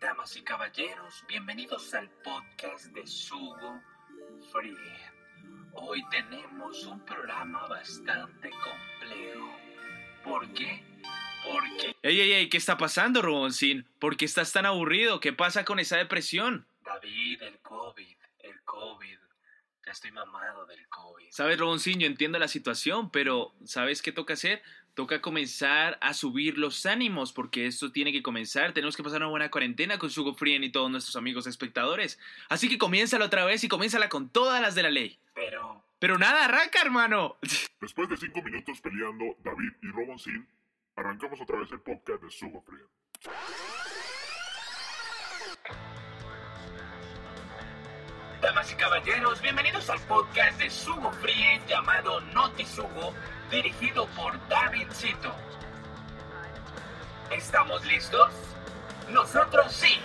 Damas y caballeros, bienvenidos al podcast de Sugo Free. Hoy tenemos un programa bastante complejo. ¿Por qué? Porque... Ey, ey, ey, ¿qué está pasando, Roboncín? ¿Por qué estás tan aburrido? ¿Qué pasa con esa depresión? David, el COVID, el COVID. Ya estoy mamado del COVID. Sabes, Roboncín, yo entiendo la situación, pero ¿sabes qué toca hacer? Toca comenzar a subir los ánimos, porque esto tiene que comenzar. Tenemos que pasar una buena cuarentena con Sugo Frien y todos nuestros amigos espectadores. Así que comiénzala otra vez y comiénzala con todas las de la ley. Pero... Pero nada, arranca, hermano. Después de cinco minutos peleando David y Roboncín, arrancamos otra vez el podcast de Sugo Free. Damas y caballeros, bienvenidos al podcast de Sugo Free llamado Noti Sugo, dirigido por Davidcito. ¿Estamos listos? Nosotros sí.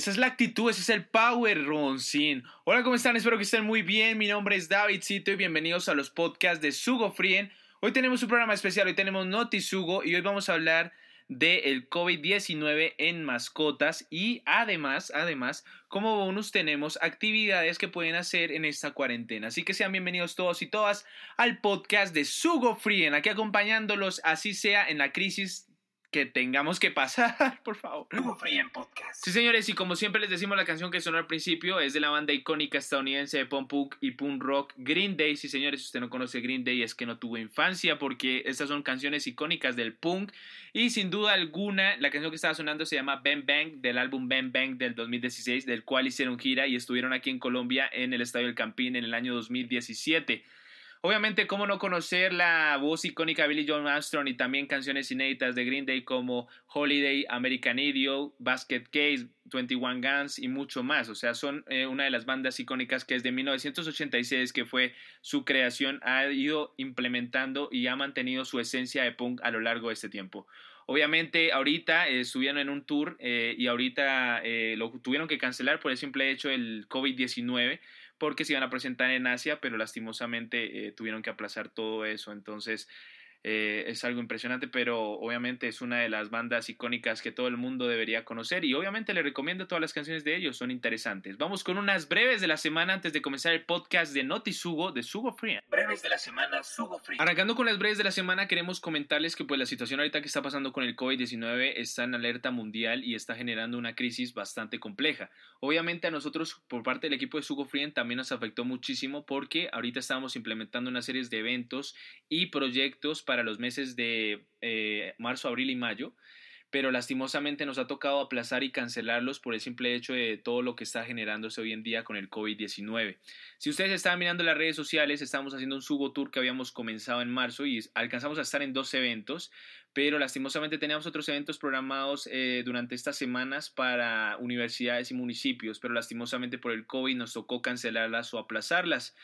Esa es la actitud, ese es el power, Roboncín. Hola, ¿cómo están? Espero que estén muy bien. Mi nombre es Davidcito y bienvenidos a los podcasts de Sugo Frien. Hoy tenemos un programa especial, hoy tenemos Noti Sugo y hoy vamos a hablar del COVID-19 en mascotas y además, además, como bonus tenemos actividades que pueden hacer en esta cuarentena. Así que sean bienvenidos todos y todas al podcast de Sugo Frien, aquí acompañándolos, así sea en la crisis que tengamos que pasar, por favor. En podcast. Sí, señores, y como siempre les decimos, la canción que sonó al principio es de la banda icónica estadounidense de punk punk y punk rock Green Day. Sí, señores, si usted no conoce Green Day es que no tuvo infancia porque estas son canciones icónicas del punk y sin duda alguna la canción que estaba sonando se llama Bang Bang del álbum Bang Bang del 2016 del cual hicieron gira y estuvieron aquí en Colombia en el Estadio del Campín en el año 2017. Obviamente, cómo no conocer la voz icónica de Billy John Armstrong y también canciones inéditas de Green Day como Holiday, American Idiot, Basket Case, 21 Guns y mucho más. O sea, son eh, una de las bandas icónicas que desde 1986, que fue su creación, ha ido implementando y ha mantenido su esencia de punk a lo largo de este tiempo. Obviamente, ahorita eh, estuvieron en un tour eh, y ahorita eh, lo tuvieron que cancelar por el simple hecho del COVID-19 porque se iban a presentar en Asia, pero lastimosamente eh, tuvieron que aplazar todo eso. Entonces, eh, es algo impresionante, pero obviamente es una de las bandas icónicas que todo el mundo debería conocer y obviamente le recomiendo todas las canciones de ellos, son interesantes. Vamos con unas breves de la semana antes de comenzar el podcast de Noti Sugo de Sugo Free. Breves de la semana, Sugo Free. Arrancando con las breves de la semana, queremos comentarles que pues la situación ahorita que está pasando con el COVID-19 está en alerta mundial y está generando una crisis bastante compleja. Obviamente a nosotros por parte del equipo de Sugo Free también nos afectó muchísimo porque ahorita estamos implementando una serie de eventos y proyectos para los meses de eh, marzo, abril y mayo, pero lastimosamente nos ha tocado aplazar y cancelarlos por el simple hecho de todo lo que está generándose hoy en día con el COVID-19. Si ustedes estaban mirando las redes sociales, estamos haciendo un Sugo Tour que habíamos comenzado en marzo y alcanzamos a estar en dos eventos, pero lastimosamente teníamos otros eventos programados eh, durante estas semanas para universidades y municipios, pero lastimosamente por el COVID nos tocó cancelarlas o aplazarlas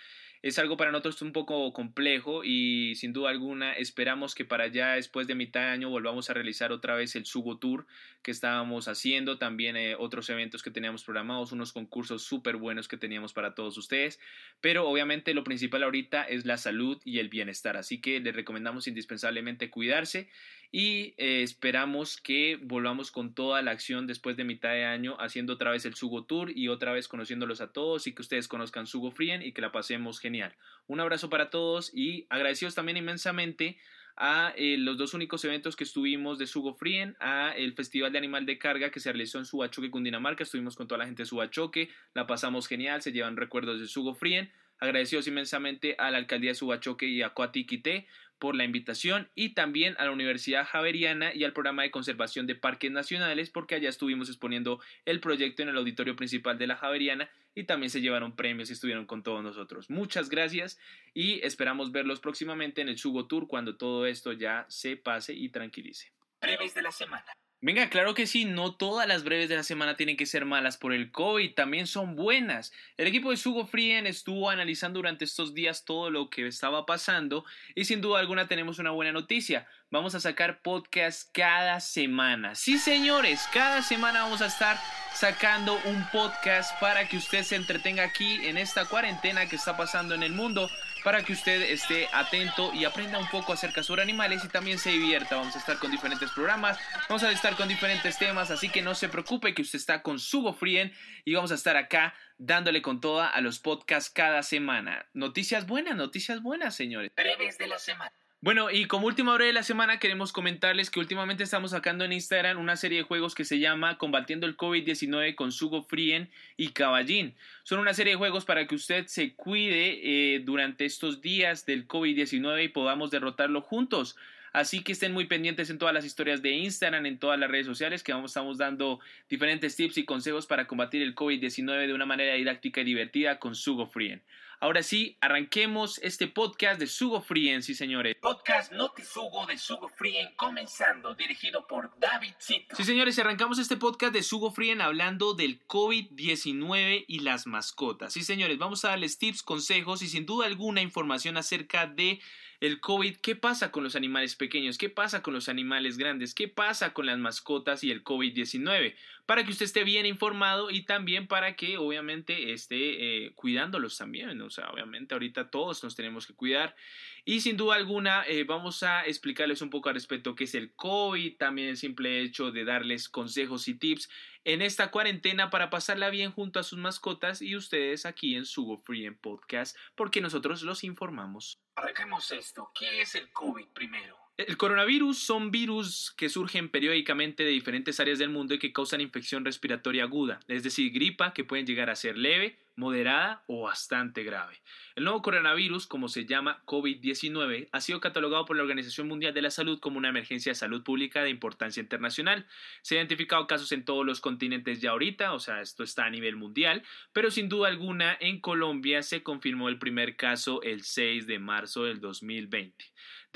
es algo para nosotros un poco complejo y sin duda alguna esperamos que para ya después de mitad de año volvamos a realizar otra vez el Sugo Tour que estábamos haciendo, también eh, otros eventos que teníamos programados, unos concursos súper buenos que teníamos para todos ustedes, pero obviamente lo principal ahorita es la salud y el bienestar, así que les recomendamos indispensablemente cuidarse y eh, esperamos que volvamos con toda la acción después de mitad de año haciendo otra vez el Sugo Tour y otra vez conociéndolos a todos y que ustedes conozcan Sugo Frien y que la pasemos genial. Un abrazo para todos y agradecidos también inmensamente a eh, los dos únicos eventos que estuvimos de Sugo Frien, a el Festival de Animal de Carga que se realizó en Subachoque, Cundinamarca, estuvimos con toda la gente de Subachoque, la pasamos genial, se llevan recuerdos de Sugo Frien, agradecidos inmensamente a la Alcaldía de Subachoque y a Coatiquité por la invitación y también a la Universidad Javeriana y al programa de conservación de parques nacionales porque allá estuvimos exponiendo el proyecto en el auditorio principal de la Javeriana y también se llevaron premios y estuvieron con todos nosotros. Muchas gracias y esperamos verlos próximamente en el Sugo Tour cuando todo esto ya se pase y tranquilice. De la semana. Venga, claro que sí, no todas las breves de la semana tienen que ser malas por el COVID, también son buenas. El equipo de Sugo Frien estuvo analizando durante estos días todo lo que estaba pasando y sin duda alguna tenemos una buena noticia. Vamos a sacar podcast cada semana. Sí, señores, cada semana vamos a estar sacando un podcast para que usted se entretenga aquí en esta cuarentena que está pasando en el mundo para que usted esté atento y aprenda un poco acerca sobre animales y también se divierta. Vamos a estar con diferentes programas, vamos a estar con diferentes temas, así que no se preocupe que usted está con Sugo Frien y vamos a estar acá dándole con toda a los podcasts cada semana. Noticias buenas, noticias buenas, señores. Breves de la semana. Bueno, y como última hora de la semana queremos comentarles que últimamente estamos sacando en Instagram una serie de juegos que se llama Combatiendo el COVID-19 con Sugo Frien y Caballín. Son una serie de juegos para que usted se cuide eh, durante estos días del COVID-19 y podamos derrotarlo juntos. Así que estén muy pendientes en todas las historias de Instagram, en todas las redes sociales, que vamos, estamos dando diferentes tips y consejos para combatir el COVID-19 de una manera didáctica y divertida con Sugo Frien. Ahora sí, arranquemos este podcast de Sugo Frien, sí señores. Podcast Notisugo de Sugo Frien comenzando, dirigido por David Cito. Sí señores, arrancamos este podcast de Sugo Frien hablando del COVID-19 y las mascotas. Sí señores, vamos a darles tips, consejos y sin duda alguna información acerca de el COVID, qué pasa con los animales pequeños, qué pasa con los animales grandes, qué pasa con las mascotas y el COVID-19, para que usted esté bien informado y también para que obviamente esté eh, cuidándolos también, o sea, obviamente ahorita todos nos tenemos que cuidar. Y sin duda alguna eh, vamos a explicarles un poco al respecto qué es el COVID, también el simple hecho de darles consejos y tips en esta cuarentena para pasarla bien junto a sus mascotas y ustedes aquí en Sugo Free en Podcast, porque nosotros los informamos. Arranquemos esto. ¿Qué es el COVID primero? El coronavirus son virus que surgen periódicamente de diferentes áreas del mundo y que causan infección respiratoria aguda, es decir, gripa que pueden llegar a ser leve, moderada o bastante grave. El nuevo coronavirus, como se llama COVID-19, ha sido catalogado por la Organización Mundial de la Salud como una emergencia de salud pública de importancia internacional. Se han identificado casos en todos los continentes ya ahorita, o sea, esto está a nivel mundial, pero sin duda alguna en Colombia se confirmó el primer caso el 6 de marzo del 2020.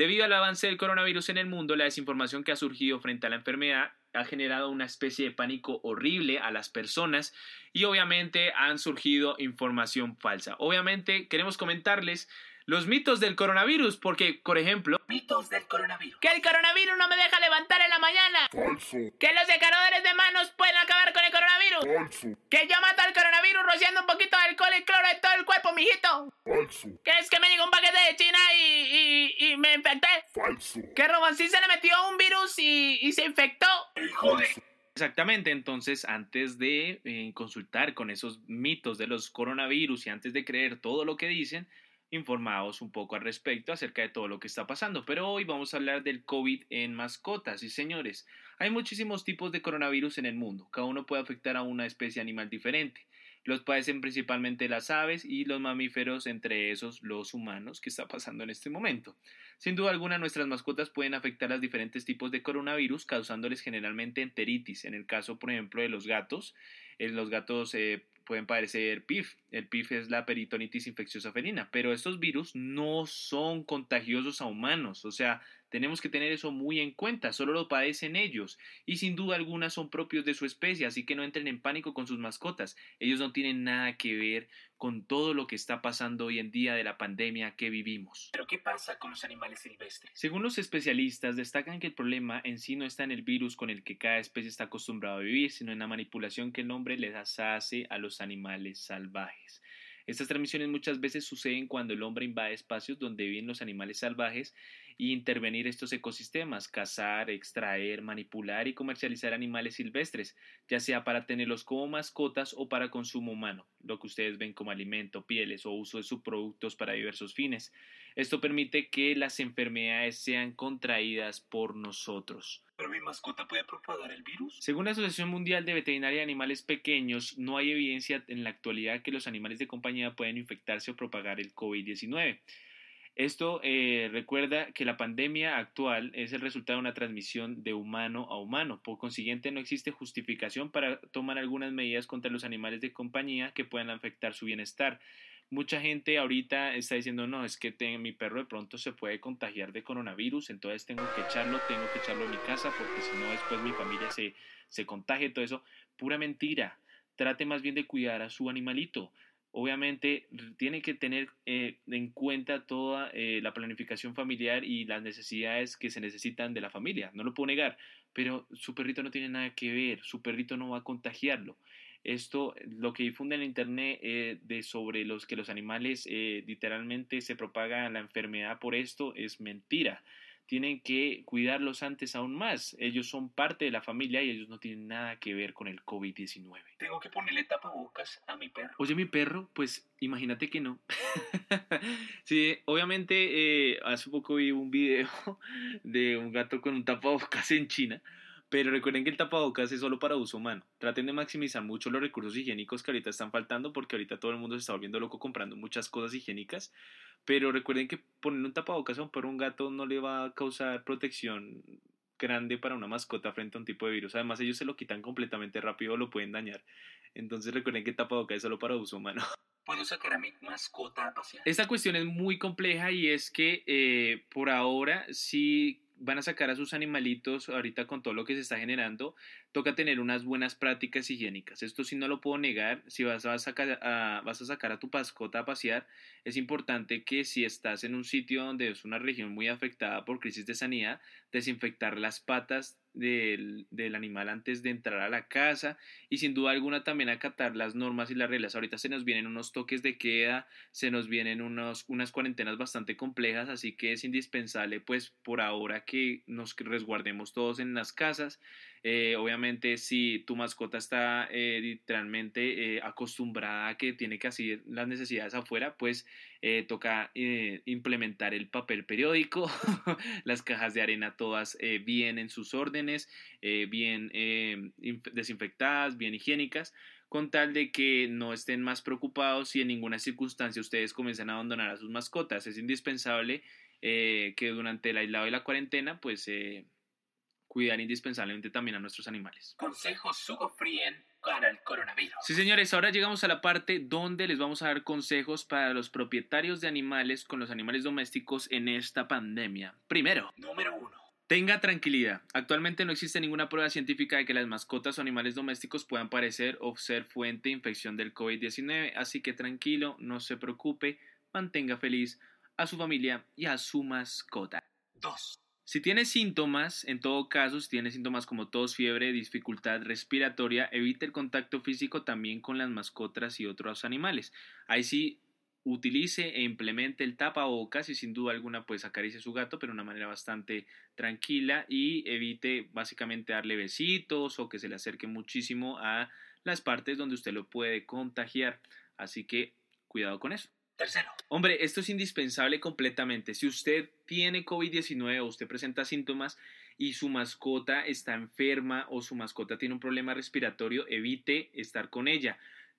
Debido al avance del coronavirus en el mundo, la desinformación que ha surgido frente a la enfermedad ha generado una especie de pánico horrible a las personas y obviamente han surgido información falsa. Obviamente queremos comentarles los mitos del coronavirus porque, por ejemplo, Mitos del coronavirus. Que el coronavirus no me deja levantar en la mañana. Falso. Que los secadores de manos pueden acabar con el coronavirus. Falso. Que yo mato al coronavirus rociando un poquito de alcohol y cloro en todo el cuerpo, mijito. Falso. Que es que me llegó un paquete de China y, y, y me infecté. Falso. Que Roboncín se le metió un virus y, y se infectó. Hijo de... Exactamente, entonces antes de eh, consultar con esos mitos de los coronavirus y antes de creer todo lo que dicen, informaos un poco al respecto acerca de todo lo que está pasando. Pero hoy vamos a hablar del COVID en mascotas. Y señores, hay muchísimos tipos de coronavirus en el mundo. Cada uno puede afectar a una especie animal diferente. Los padecen principalmente las aves y los mamíferos, entre esos los humanos, que está pasando en este momento. Sin duda alguna, nuestras mascotas pueden afectar a los diferentes tipos de coronavirus, causándoles generalmente enteritis. En el caso, por ejemplo, de los gatos, eh, los gatos eh, pueden padecer PIF. El PIF es la peritonitis infecciosa felina, pero estos virus no son contagiosos a humanos, o sea, tenemos que tener eso muy en cuenta, solo lo padecen ellos y sin duda alguna son propios de su especie, así que no entren en pánico con sus mascotas. Ellos no tienen nada que ver con todo lo que está pasando hoy en día de la pandemia que vivimos. Pero ¿qué pasa con los animales silvestres? Según los especialistas, destacan que el problema en sí no está en el virus con el que cada especie está acostumbrado a vivir, sino en la manipulación que el hombre les hace a los animales salvajes. Estas transmisiones muchas veces suceden cuando el hombre invade espacios donde viven los animales salvajes y intervenir estos ecosistemas, cazar, extraer, manipular y comercializar animales silvestres, ya sea para tenerlos como mascotas o para consumo humano, lo que ustedes ven como alimento, pieles o uso de subproductos para diversos fines. Esto permite que las enfermedades sean contraídas por nosotros. ¿Pero mi mascota puede propagar el virus? Según la Asociación Mundial de Veterinaria de Animales Pequeños, no hay evidencia en la actualidad que los animales de compañía pueden infectarse o propagar el COVID-19. Esto eh, recuerda que la pandemia actual es el resultado de una transmisión de humano a humano. Por consiguiente, no existe justificación para tomar algunas medidas contra los animales de compañía que puedan afectar su bienestar. Mucha gente ahorita está diciendo, no, es que mi perro de pronto se puede contagiar de coronavirus, entonces tengo que echarlo, tengo que echarlo en mi casa porque si no después mi familia se, se contagia todo eso. Pura mentira. Trate más bien de cuidar a su animalito. Obviamente tiene que tener eh, en cuenta toda eh, la planificación familiar y las necesidades que se necesitan de la familia. No lo puedo negar, pero su perrito no tiene nada que ver. Su perrito no va a contagiarlo. Esto, lo que difunde en internet eh, de sobre los que los animales literalmente se propaga la enfermedad por esto es mentira. Tienen que cuidarlos antes aún más. Ellos son parte de la familia y ellos no tienen nada que ver con el COVID-19. Tengo que ponerle tapabocas a mi perro. Oye, mi perro, pues imagínate que no. sí, obviamente eh, hace poco vi un video de un gato con un tapabocas en China, pero recuerden que el tapabocas es solo para uso humano. Traten de maximizar mucho los recursos higiénicos que ahorita están faltando porque ahorita todo el mundo se está volviendo loco comprando muchas cosas higiénicas. Pero recuerden que poner un tapabocas a un perro un gato no le va a causar protección grande para una mascota frente a un tipo de virus. Además, ellos se lo quitan completamente rápido o lo pueden dañar. Entonces recuerden que tapabocas es solo para uso humano. ¿Puedo sacar a mi mascota a pasear? Esta cuestión es muy compleja y es que eh, por ahora si van a sacar a sus animalitos ahorita con todo lo que se está generando, toca tener unas buenas prácticas higiénicas. Esto sí no lo puedo negar. Si vas a sacar a, vas a, sacar a tu mascota a pasear, es importante que si estás en un sitio donde es una región muy afectada por crisis de sanidad, desinfectar las patas del, del, animal antes de entrar a la casa y sin duda alguna también acatar las normas y las reglas. Ahorita se nos vienen unos toques de queda, se nos vienen unos, unas cuarentenas bastante complejas, así que es indispensable pues por ahora que nos resguardemos todos en las casas. Eh, obviamente si tu mascota está eh, literalmente eh, acostumbrada a que tiene que hacer las necesidades afuera, pues toca implementar el papel periódico, las cajas de arena todas bien en sus órdenes, bien desinfectadas, bien higiénicas. con tal de que no estén más preocupados si en ninguna circunstancia ustedes comienzan a abandonar a sus mascotas. Es indispensable que durante el aislado y la cuarentena, pues cuidar indispensablemente también a nuestros animales. Consejos Sugo Frien para el coronavirus. Sí, señores, ahora llegamos a la parte donde les vamos a dar consejos para los propietarios de animales con los animales domésticos en esta pandemia. Primero, Número 1. Tenga tranquilidad. Actualmente no existe ninguna prueba científica de que las mascotas o animales domésticos puedan parecer o ser fuente de infección del COVID-19, así que tranquilo, no se preocupe, mantenga feliz a su familia y a su mascota. 2. Si tiene síntomas, en todo caso, si tiene síntomas como tos, fiebre, dificultad respiratoria, evite el contacto físico también con las mascotas y otros animales. Ahí sí utilice e implemente el tapabocas y sin duda alguna pues acaricie su gato pero de una manera bastante tranquila y evite básicamente darle besitos o que se le acerque muchísimo a las partes donde usted lo puede contagiar así que cuidado con eso Tercero. Hombre, esto es indispensable completamente. Si usted tiene COVID-19 o usted presenta síntomas y su mascota está enferma o su mascota tiene un problema respiratorio, evite estar con ella.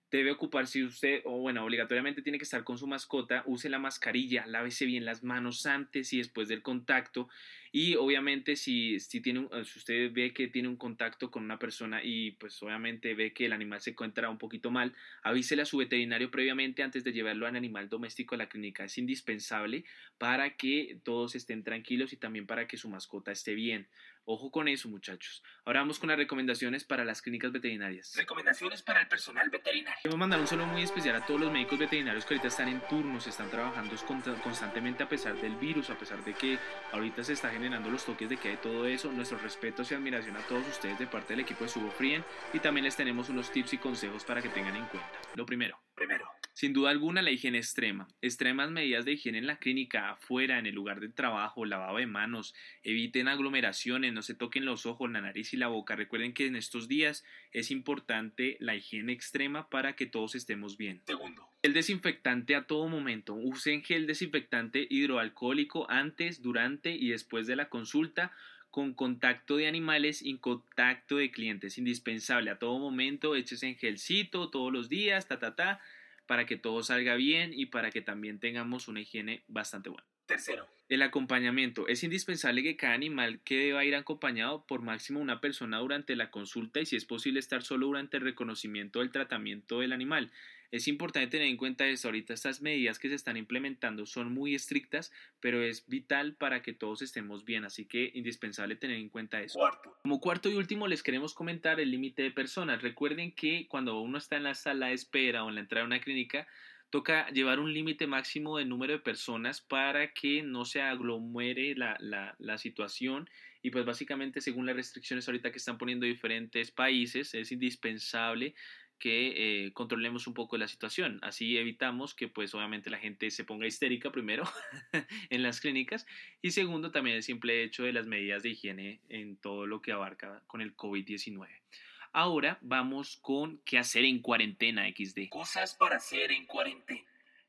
Debe ocupar, si usted, o bueno, obligatoriamente tiene que estar con su mascota, use la mascarilla, lávese bien las manos antes y después del contacto. Y obviamente si, si, tiene un- si usted ve que tiene un contacto con una persona y pues obviamente ve que el animal se encuentra un poquito mal, avísele a su veterinario previamente antes de llevarlo al animal doméstico a la clínica. Es indispensable para que todos estén tranquilos y también para que su mascota esté bien. Ojo con eso, muchachos. Ahora vamos con las recomendaciones para las clínicas veterinarias. Recomendaciones para el personal veterinario. Queremos mandar un saludo muy especial a todos los médicos veterinarios que ahorita están en turnos, están trabajando consta- constantemente a pesar del virus, a pesar de que ahorita se está generando los toques de que hay todo eso. Nuestros respetos y admiración a todos ustedes de parte del equipo de Subo Frien y también les tenemos unos tips y consejos para que tengan en cuenta. Lo primero, Primero. Sin duda alguna, la higiene extrema. Extremas medidas de higiene en la clínica, afuera, en el lugar de trabajo, lavado de manos, eviten aglomeraciones, no se toquen los ojos, la nariz y la boca. Recuerden que en estos días es importante la higiene extrema para que todos estemos bien. Segundo. El desinfectante a todo momento. Usen gel desinfectante hidroalcohólico antes, durante y después de la consulta con contacto de animales y contacto de clientes. Indispensable a todo momento. Échese en gelcito todos los días, ta, ta, ta, para que todo salga bien y para que también tengamos una higiene bastante buena. Tercero. El acompañamiento. Es indispensable que cada animal que deba ir acompañado por máximo una persona durante la consulta y si es posible estar solo durante el reconocimiento del tratamiento del animal. Es importante tener en cuenta esto. Ahorita estas medidas que se están implementando son muy estrictas, pero es vital para que todos estemos bien, así que indispensable tener en cuenta eso. Cuarto. Como cuarto y último les queremos comentar el límite de personas. Recuerden que cuando uno está en la sala de espera o en la entrada de una clínica, toca llevar un límite máximo de número de personas para que no se aglomere la, la, la situación y pues básicamente según las restricciones ahorita que están poniendo diferentes países es indispensable que eh, controlemos un poco la situación. Así evitamos que pues obviamente la gente se ponga histérica primero en las clínicas y segundo también el simple hecho de las medidas de higiene en todo lo que abarca con el COVID-19. Ahora vamos con qué hacer en cuarentena XD. Cosas para hacer en cuarentena.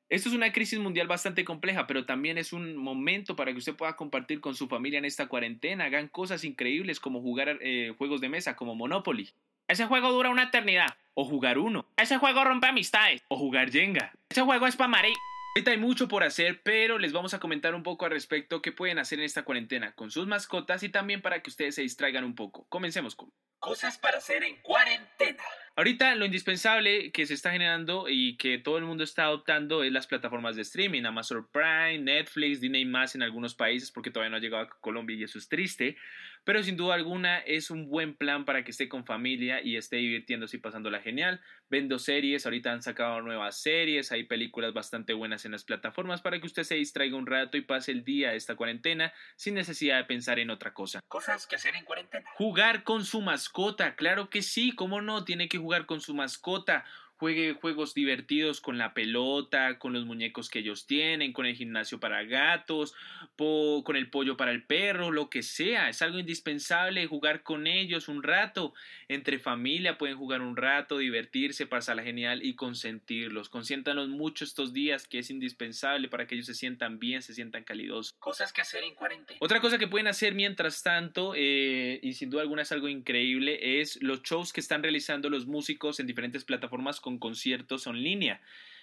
Esto es una crisis mundial bastante compleja, pero también es un momento para que usted pueda compartir con su familia en esta cuarentena. Hagan cosas increíbles como jugar eh, juegos de mesa como Monopoly. Ese juego dura una eternidad. O jugar uno. Ese juego rompe amistades. O jugar Jenga. Ese juego es pa' Mari. Ahorita hay mucho por hacer, pero les vamos a comentar un poco al respecto qué pueden hacer en esta cuarentena con sus mascotas y también para que ustedes se distraigan un poco. Comencemos con... Cosas para hacer en cuarentena. Ahorita lo indispensable que se está generando y que todo el mundo está adoptando es las plataformas de streaming, Amazon Prime, Netflix, Disney más en algunos países porque todavía no ha llegado a Colombia y eso es triste, pero sin duda alguna es un buen plan para que esté con familia y esté divirtiéndose y pasándola genial. Vendo series, ahorita han sacado nuevas series, hay películas bastante buenas en las plataformas para que usted se distraiga un rato y pase el día de esta cuarentena sin necesidad de pensar en otra cosa. Cosas que hacer en cuarentena. Jugar con su mascota, claro que sí, cómo no, tiene que jugar con su mascota. Juegue juegos divertidos con la pelota, con los muñecos que ellos tienen, con el gimnasio para gatos, po- con el pollo para el perro, lo que sea. Es algo indispensable jugar con ellos un rato. Entre familia pueden jugar un rato, divertirse, pasarla genial y consentirlos. Consiéntanlos mucho estos días que es indispensable para que ellos se sientan bien, se sientan calidosos. Cosas que hacer en cuarentena. Otra cosa que pueden hacer mientras tanto, eh, y sin duda alguna es algo increíble, es los shows que están realizando los músicos en diferentes plataformas con conciertos en línea.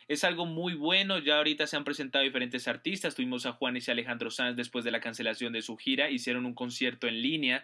Es algo muy bueno, ya ahorita se han presentado diferentes artistas, tuvimos a Juanes y Alejandro Sanz después de la cancelación de su gira, hicieron un concierto en línea.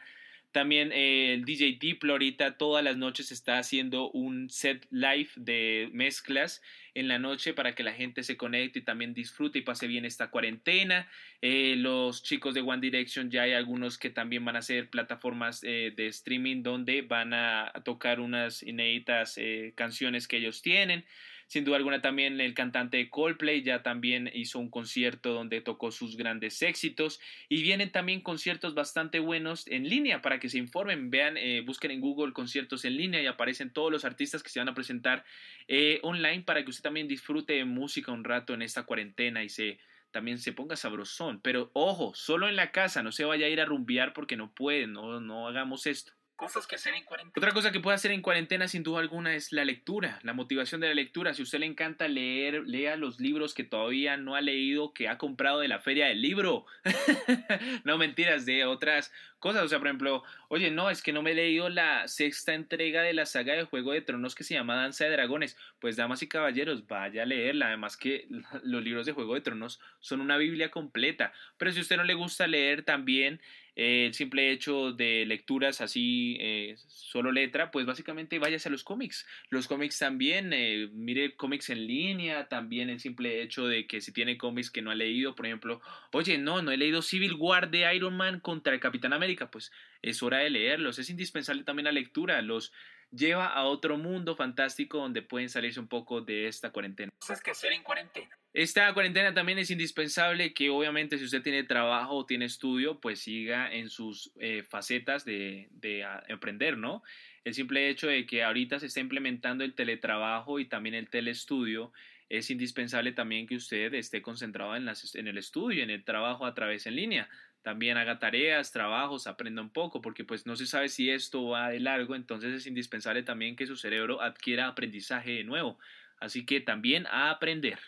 También eh, el DJ Diplo ahorita todas las noches está haciendo un set live de mezclas en la noche para que la gente se conecte y también disfrute y pase bien esta cuarentena. Eh, los chicos de One Direction ya hay algunos que también van a hacer plataformas eh, de streaming donde van a tocar unas inéditas canciones que ellos tienen. Sin duda alguna también el cantante Coldplay ya también hizo un concierto donde tocó sus grandes éxitos y vienen también conciertos bastante buenos en línea para que se informen, vean, eh, busquen en Google conciertos en línea y aparecen todos los artistas que se van a presentar eh, online para que usted también disfrute de música un rato en esta cuarentena y se también se ponga sabrosón. Pero ojo, solo en la casa, no se vaya a ir a rumbear porque no pueden, no, no hagamos esto. Cosas que hacer en cuarentena. Otra cosa que puede hacer en cuarentena sin duda alguna es la lectura, la motivación de la lectura. Si a usted le encanta leer, lea los libros que todavía no ha leído, que ha comprado de la feria del libro. no mentiras, de otras cosas. O sea, por ejemplo, oye, no, es que no me he leído la sexta entrega de la saga de Juego de Tronos que se llama Danza de Dragones. Pues, damas y caballeros, vaya a leerla. Además que los libros de Juego de Tronos son una Biblia completa. Pero si a usted no le gusta leer también eh, el simple hecho de lecturas así, eh, solo letra, pues básicamente váyase a los cómics. Los cómics también, eh, mire cómics en línea, también el simple hecho de que si tiene cómics que no ha leído, por ejemplo, oye, no, no he leído Civil War de Iron Man contra el Capitán América, pues es hora de leerlos. Es indispensable también la lectura, los lleva a otro mundo fantástico donde pueden salirse un poco de esta cuarentena. Cosas que hacer en cuarentena. Esta cuarentena también es indispensable que obviamente si usted tiene trabajo o tiene estudio, pues siga en sus eh, facetas de, de a- emprender, ¿no? El simple hecho de que ahorita se está implementando el teletrabajo y también el telestudio, es indispensable también que usted esté concentrado en, las, en el estudio, en el trabajo a través en línea. También haga tareas, trabajos, aprenda un poco, porque pues no se sabe si esto va de largo, entonces es indispensable también que su cerebro adquiera aprendizaje de nuevo. Así que también a aprender.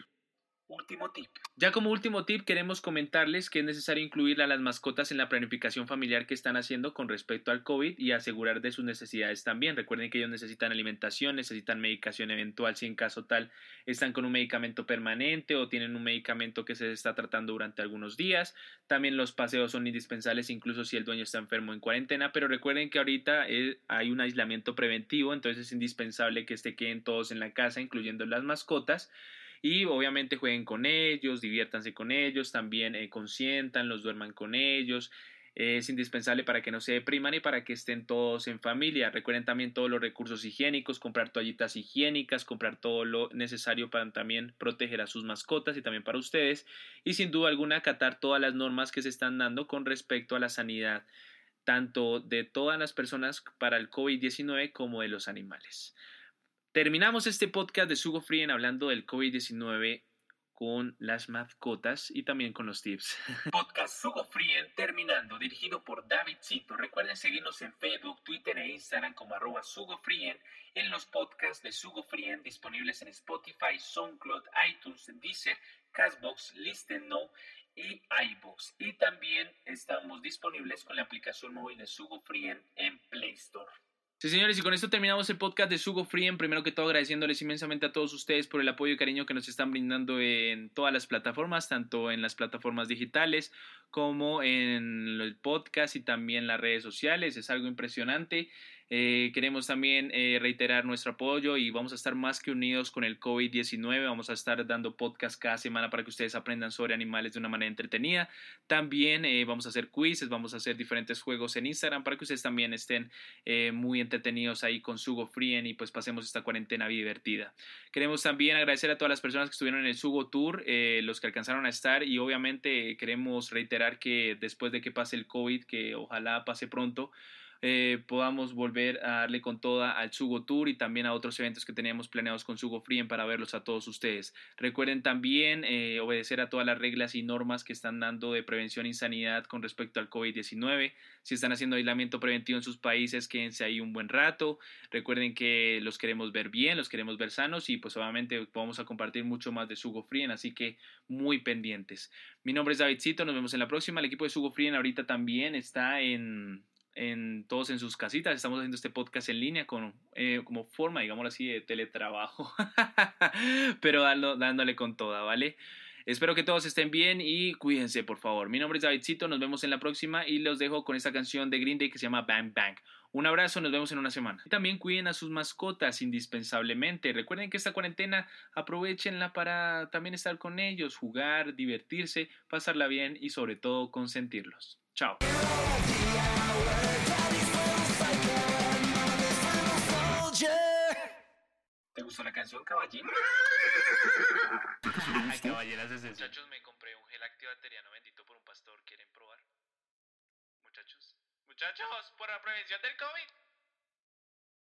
Último tip. Ya como último tip queremos comentarles que es necesario incluir a las mascotas en la planificación familiar que están haciendo con respecto al COVID y asegurar de sus necesidades también. Recuerden que ellos necesitan alimentación, necesitan medicación eventual si en caso tal están con un medicamento permanente o tienen un medicamento que se está tratando durante algunos días. También los paseos son indispensables incluso si el dueño está enfermo en cuarentena, pero recuerden que ahorita eh, hay un aislamiento preventivo, entonces es indispensable que se queden todos en la casa, incluyendo las mascotas y obviamente jueguen con ellos, diviértanse con ellos, también eh, consientan, los duerman con ellos. Eh, es indispensable para que no se depriman y para que estén todos en familia. Recuerden también todos los recursos higiénicos, comprar toallitas higiénicas, comprar todo lo necesario para también proteger a sus mascotas y también para ustedes. Y sin duda alguna acatar todas las normas que se están dando con respecto a la sanidad, tanto de todas las personas para el COVID-19 como de los animales. Terminamos este podcast de Sugo Frien hablando del COVID-19 con las mascotas y también con los tips. Podcast Sugo Frien terminando, dirigido por David Cito. Recuerden seguirnos en Facebook, Twitter e Instagram como arroba Sugo Frien, en los podcasts de Sugo Frien disponibles en Spotify, SoundCloud, iTunes, Deezer, Castbox, Listen No y iBooks. Y también estamos disponibles con la aplicación móvil de Sugo Frien en Play Store. Sí, señores, y con esto terminamos el podcast de Sugo Frien. Primero que todo, agradeciéndoles inmensamente a todos ustedes por el apoyo y cariño que nos están brindando en todas las plataformas, tanto en las plataformas digitales como en el podcast y también las redes sociales. Es algo impresionante. Eh, queremos también eh, reiterar nuestro apoyo y vamos a estar más que unidos con el COVID-19. Vamos a estar dando podcast cada semana para que ustedes aprendan sobre animales de una manera entretenida. También eh, vamos a hacer quizzes, vamos a hacer diferentes juegos en Instagram para que ustedes también estén muy entretenidos ahí con Sugo Frien y pues pasemos esta cuarentena divertida. Queremos también agradecer a todas las personas que estuvieron en el Sugo Tour, los que alcanzaron a estar y obviamente queremos reiterar que después de que pase el COVID, que ojalá pase pronto, eh, podamos volver a darle con toda al Sugo Tour y también a otros eventos que teníamos planeados con Sugo Frien para verlos a todos ustedes. Recuerden también eh, obedecer a todas las reglas y normas que están dando de prevención y sanidad con respecto al COVID-19. Si están haciendo aislamiento preventivo en sus países, quédense ahí un buen rato. Recuerden que los queremos ver bien, los queremos ver sanos y pues obviamente vamos a compartir mucho más de Sugo Frien, así que muy pendientes. Mi nombre es Davidcito, nos vemos en la próxima. El equipo de Sugo Frien ahorita también está en en todos en sus casitas. Estamos haciendo este podcast en línea con, eh, como forma, digámoslo así, de teletrabajo, pero dándole con toda, ¿vale? Espero que todos estén bien y cuídense, por favor. Mi nombre es Davidcito, nos vemos en la próxima y los dejo con esta canción de Green Day que se llama Bang Bang. Un abrazo, nos vemos en una semana. Y también cuiden a sus mascotas indispensablemente. Recuerden que esta cuarentena aprovechenla para también estar con ellos, jugar, divertirse, pasarla bien y sobre todo consentirlos. Chao. ¿Te gustó la canción, caballero? Ay, caballeras, es eso. Muchachos, me compré un gel antibacteriano bendito por un pastor. ¿Quieren probar? Muchachos. Muchachos, por la prevención del COVID.